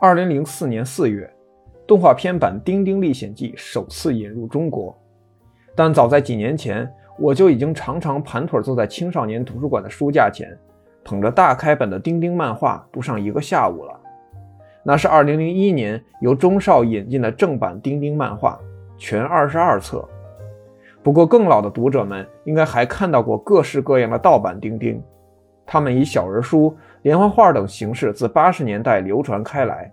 二零零四年四月，动画片版《丁丁历险记》首次引入中国。但早在几年前，我就已经常常盘腿坐在青少年图书馆的书架前，捧着大开本的丁丁漫画读上一个下午了。那是二零零一年由中少引进的正版丁丁漫画，全二十二册。不过，更老的读者们应该还看到过各式各样的盗版丁丁，他们以小人书。连环画等形式自八十年代流传开来，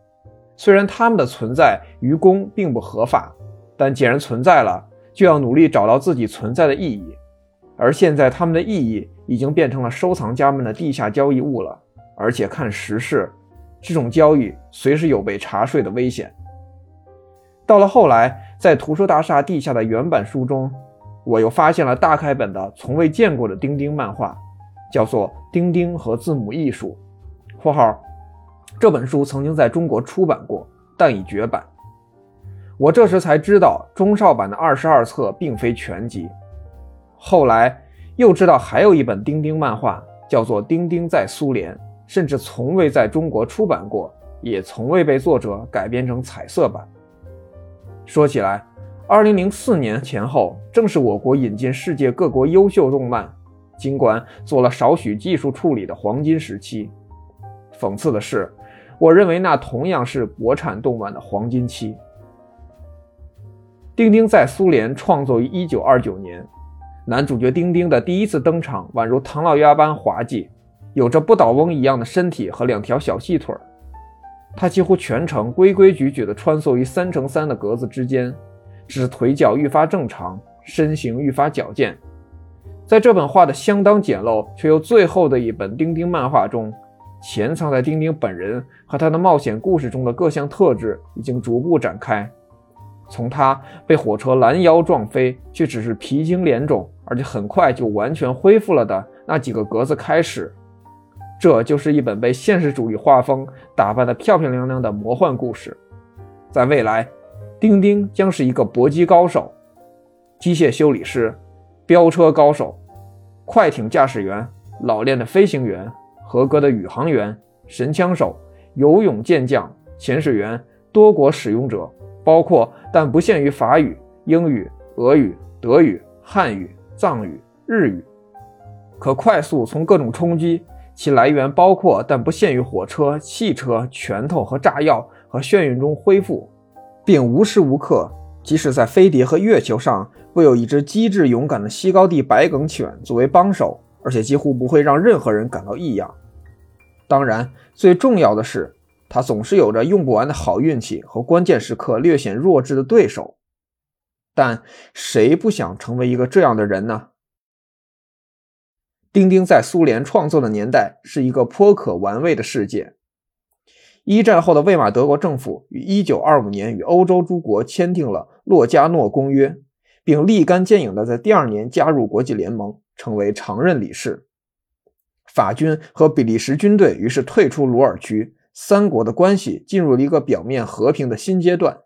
虽然它们的存在于公并不合法，但既然存在了，就要努力找到自己存在的意义。而现在，它们的意义已经变成了收藏家们的地下交易物了。而且看时事，这种交易随时有被查税的危险。到了后来，在图书大厦地下的原版书中，我又发现了大开本的从未见过的钉钉漫画。叫做《丁丁和字母艺术》，括号，这本书曾经在中国出版过，但已绝版。我这时才知道，中少版的二十二册并非全集。后来又知道还有一本丁丁漫画，叫做《丁丁在苏联》，甚至从未在中国出版过，也从未被作者改编成彩色版。说起来，二零零四年前后，正是我国引进世界各国优秀动漫。尽管做了少许技术处理的黄金时期，讽刺的是，我认为那同样是国产动漫的黄金期。丁丁在苏联创作于1929年，男主角丁丁的第一次登场宛如唐老鸭般滑稽，有着不倒翁一样的身体和两条小细腿儿。他几乎全程规规矩矩地穿梭于三乘三的格子之间，使腿脚愈发正常，身形愈发矫健。在这本画的相当简陋却又最后的一本丁丁漫画中，潜藏在丁丁本人和他的冒险故事中的各项特质已经逐步展开。从他被火车拦腰撞飞，却只是皮筋脸肿，而且很快就完全恢复了的那几个格子开始，这就是一本被现实主义画风打扮得漂漂亮亮的魔幻故事。在未来，丁丁将是一个搏击高手、机械修理师。飙车高手、快艇驾驶员、老练的飞行员、合格的宇航员、神枪手、游泳健将、潜水员、多国使用者，包括但不限于法语、英语、俄语、德语、汉语、藏语、日语，可快速从各种冲击其来源包括但不限于火车、汽车、拳头和炸药和眩晕中恢复，并无时无刻。即使在飞碟和月球上，会有一只机智勇敢的西高地白梗犬作为帮手，而且几乎不会让任何人感到异样。当然，最重要的是，它总是有着用不完的好运气和关键时刻略显弱智的对手。但谁不想成为一个这样的人呢？丁丁在苏联创作的年代是一个颇可玩味的世界。一战后的魏玛德国政府于1925年与欧洲诸国签订了《洛加诺公约》，并立竿见影地在第二年加入国际联盟，成为常任理事。法军和比利时军队于是退出鲁尔区，三国的关系进入了一个表面和平的新阶段。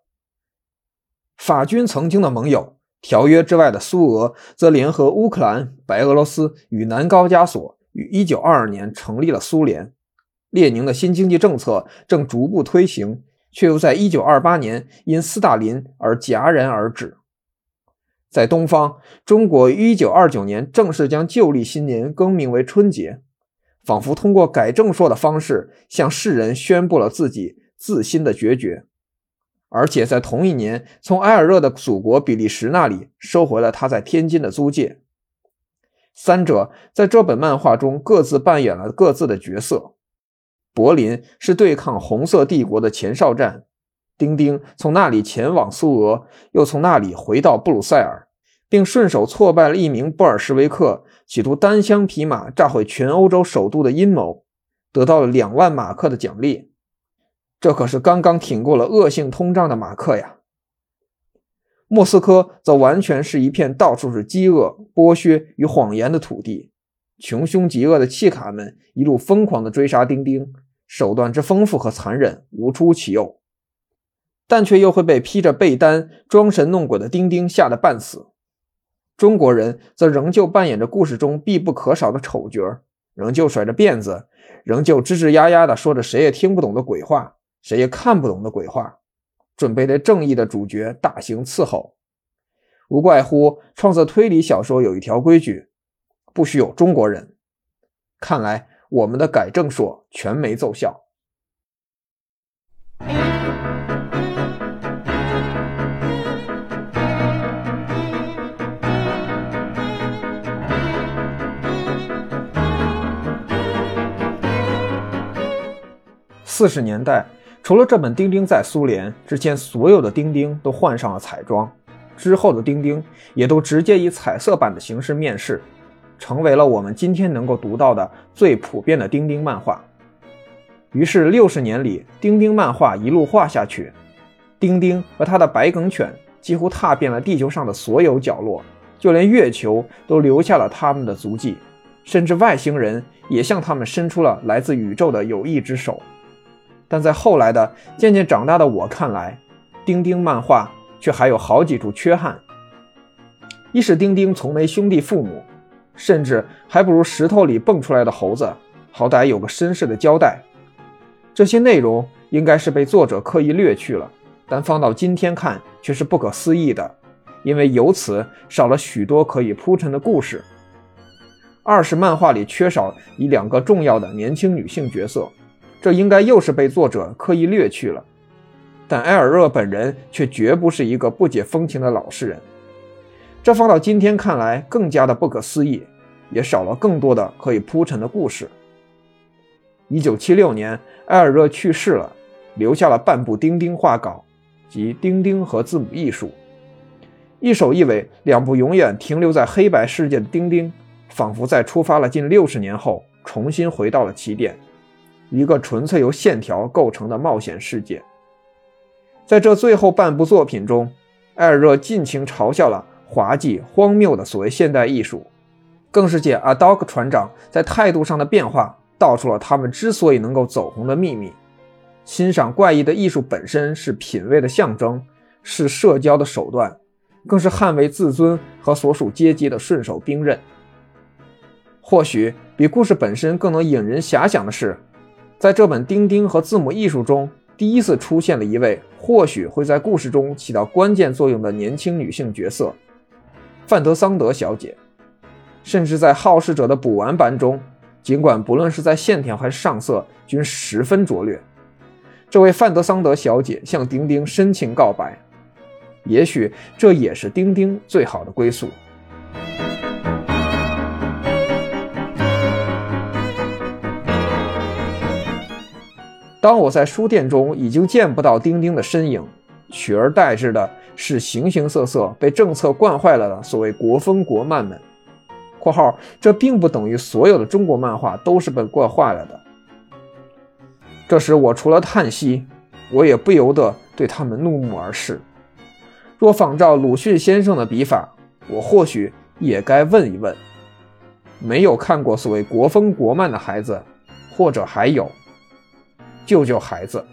法军曾经的盟友、条约之外的苏俄，则联合乌克兰、白俄罗斯与南高加索，于1922年成立了苏联。列宁的新经济政策正逐步推行，却又在1928年因斯大林而戛然而止。在东方，中国于1929年正式将旧历新年更名为春节，仿佛通过改正朔的方式向世人宣布了自己自新的决绝，而且在同一年从埃尔热的祖国比利时那里收回了他在天津的租界。三者在这本漫画中各自扮演了各自的角色。柏林是对抗红色帝国的前哨站，丁丁从那里前往苏俄，又从那里回到布鲁塞尔，并顺手挫败了一名布尔什维克企图单枪匹马炸毁全欧洲首都的阴谋，得到了两万马克的奖励。这可是刚刚挺过了恶性通胀的马克呀！莫斯科则完全是一片到处是饥饿、剥削与谎言的土地。穷凶极恶的契卡们一路疯狂地追杀丁丁，手段之丰富和残忍无出其右。但却又会被披着被单装神弄鬼的丁丁吓得半死。中国人则仍旧扮演着故事中必不可少的丑角，仍旧甩着辫子，仍旧吱吱呀呀地说着谁也听不懂的鬼话，谁也看不懂的鬼话，准备对正义的主角大刑伺候。无怪乎创作推理小说有一条规矩：不许有中国人。看来我们的改正说全没奏效。四十年代，除了这本《丁丁在苏联》之前，所有的丁丁都换上了彩妆。之后的丁丁也都直接以彩色版的形式面世，成为了我们今天能够读到的最普遍的丁丁漫画。于是六十年里，丁丁漫画一路画下去，丁丁和他的白梗犬几乎踏遍了地球上的所有角落，就连月球都留下了他们的足迹，甚至外星人也向他们伸出了来自宇宙的友谊之手。但在后来的渐渐长大的我看来，丁丁漫画。却还有好几处缺憾。一是丁丁从没兄弟父母，甚至还不如石头里蹦出来的猴子，好歹有个身世的交代。这些内容应该是被作者刻意略去了，但放到今天看却是不可思议的，因为由此少了许多可以铺陈的故事。二是漫画里缺少一两个重要的年轻女性角色，这应该又是被作者刻意略去了。但埃尔热本人却绝不是一个不解风情的老实人，这放到今天看来更加的不可思议，也少了更多的可以铺陈的故事。一九七六年，埃尔热去世了，留下了半部丁丁画稿及《丁丁和字母艺术》，一首一尾两部永远停留在黑白世界的丁丁，仿佛在出发了近六十年后，重新回到了起点，一个纯粹由线条构成的冒险世界。在这最后半部作品中，埃尔热尽情嘲笑了滑稽荒谬的所谓现代艺术，更是借阿道克船长在态度上的变化，道出了他们之所以能够走红的秘密。欣赏怪异的艺术本身是品味的象征，是社交的手段，更是捍卫自尊和所属阶级的顺手兵刃。或许比故事本身更能引人遐想的是，在这本钉钉和字母艺术中。第一次出现了一位或许会在故事中起到关键作用的年轻女性角色——范德桑德小姐。甚至在《好事者》的补完版中，尽管不论是在线条还是上色均十分拙劣，这位范德桑德小姐向丁丁深情告白。也许这也是丁丁最好的归宿。当我在书店中已经见不到丁丁的身影，取而代之的是形形色色被政策惯坏了的所谓国风国漫们（括号这并不等于所有的中国漫画都是被惯坏了的）。这时我除了叹息，我也不由得对他们怒目而视。若仿照鲁迅先生的笔法，我或许也该问一问：没有看过所谓国风国漫的孩子，或者还有？救救孩子！